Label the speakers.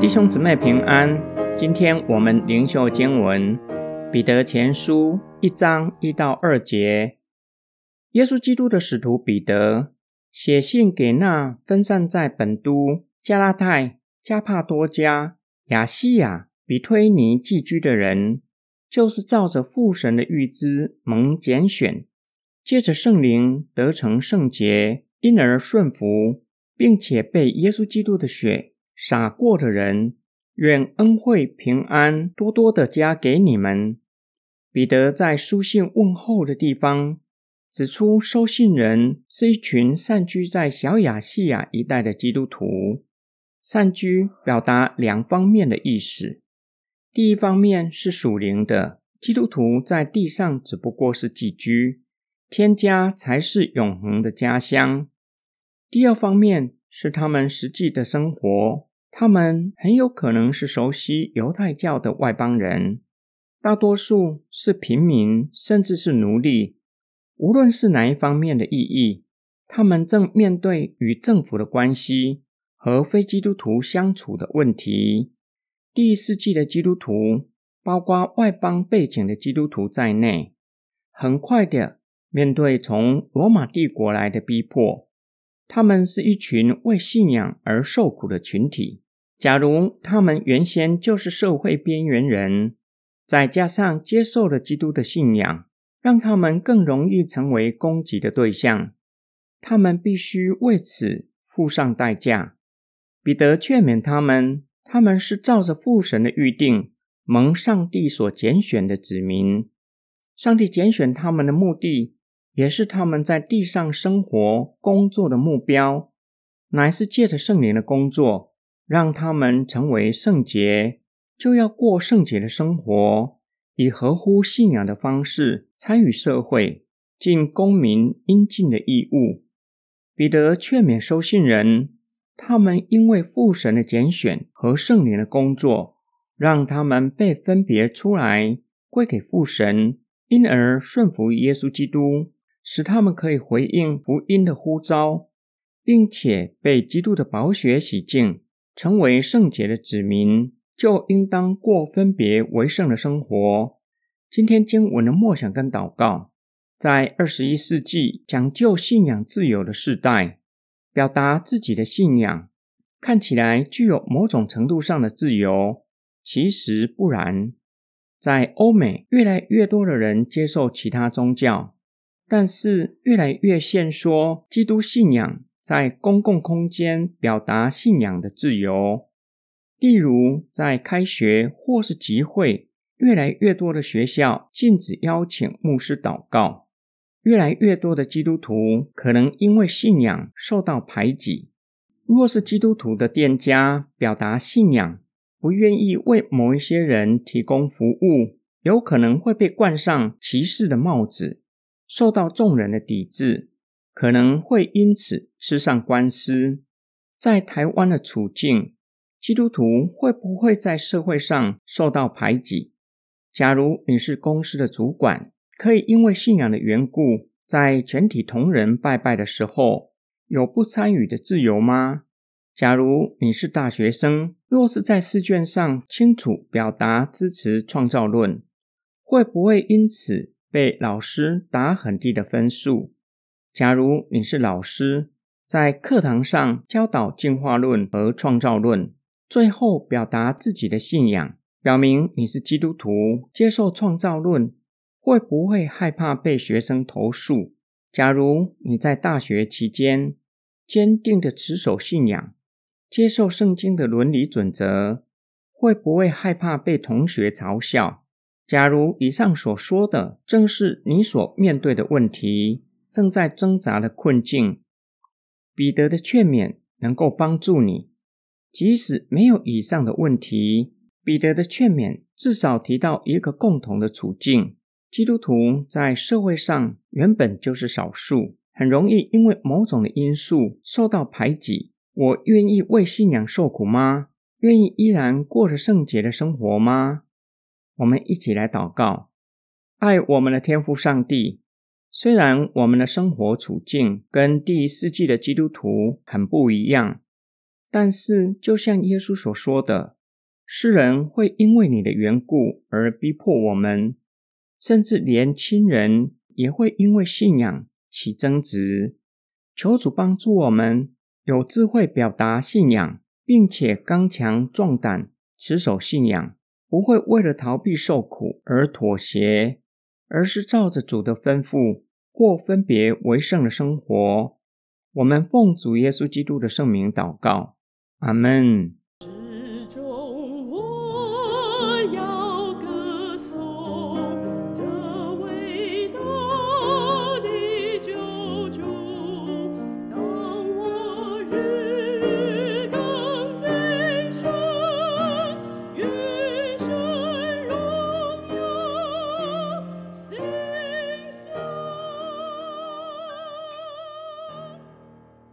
Speaker 1: 弟兄姊妹平安，今天我们灵修经文《彼得前书》一章一到二节。耶稣基督的使徒彼得写信给那分散在本都、加拉太、加帕多加、亚西亚、比推尼寄居的人，就是照着父神的预知蒙拣选，借着圣灵得成圣洁，因而顺服，并且被耶稣基督的血。傻过的人，愿恩惠平安多多的加给你们。彼得在书信问候的地方指出，收信人是一群散居在小亚细亚一带的基督徒。散居表达两方面的意思：第一方面是属灵的，基督徒在地上只不过是寄居，天家才是永恒的家乡；第二方面是他们实际的生活。他们很有可能是熟悉犹太教的外邦人，大多数是平民，甚至是奴隶。无论是哪一方面的意义，他们正面对与政府的关系和非基督徒相处的问题。第一世纪的基督徒，包括外邦背景的基督徒在内，很快的面对从罗马帝国来的逼迫。他们是一群为信仰而受苦的群体。假如他们原先就是社会边缘人，再加上接受了基督的信仰，让他们更容易成为攻击的对象。他们必须为此付上代价。彼得劝勉他们：他们是照着父神的预定，蒙上帝所拣选的子民。上帝拣选他们的目的。也是他们在地上生活、工作的目标，乃是借着圣灵的工作，让他们成为圣洁，就要过圣洁的生活，以合乎信仰的方式参与社会，尽公民应尽的义务。彼得劝勉收信人，他们因为父神的拣选和圣灵的工作，让他们被分别出来归给父神，因而顺服耶稣基督。使他们可以回应福音的呼召，并且被基督的宝血洗净，成为圣洁的子民，就应当过分别为圣的生活。今天经文的默想跟祷告，在二十一世纪讲究信仰自由的时代，表达自己的信仰看起来具有某种程度上的自由，其实不然。在欧美，越来越多的人接受其他宗教。但是越来越限缩基督信仰在公共空间表达信仰的自由，例如在开学或是集会，越来越多的学校禁止邀请牧师祷告，越来越多的基督徒可能因为信仰受到排挤。若是基督徒的店家表达信仰，不愿意为某一些人提供服务，有可能会被冠上歧视的帽子。受到众人的抵制，可能会因此吃上官司。在台湾的处境，基督徒会不会在社会上受到排挤？假如你是公司的主管，可以因为信仰的缘故，在全体同仁拜拜的时候有不参与的自由吗？假如你是大学生，若是在试卷上清楚表达支持创造论，会不会因此？被老师打很低的分数。假如你是老师，在课堂上教导进化论和创造论，最后表达自己的信仰，表明你是基督徒，接受创造论，会不会害怕被学生投诉？假如你在大学期间坚定的持守信仰，接受圣经的伦理准则，会不会害怕被同学嘲笑？假如以上所说的正是你所面对的问题，正在挣扎的困境，彼得的劝勉能够帮助你。即使没有以上的问题，彼得的劝勉至少提到一个共同的处境：基督徒在社会上原本就是少数，很容易因为某种的因素受到排挤。我愿意为信仰受苦吗？愿意依然过着圣洁的生活吗？我们一起来祷告，爱我们的天父上帝。虽然我们的生活处境跟第一世纪的基督徒很不一样，但是，就像耶稣所说的，世人会因为你的缘故而逼迫我们，甚至连亲人也会因为信仰起争执。求主帮助我们有智慧表达信仰，并且刚强壮胆持守信仰，不会为了逃避受苦而妥协，而是照着主的吩咐过分别为圣的生活。我们奉主耶稣基督的圣名祷告。阿门。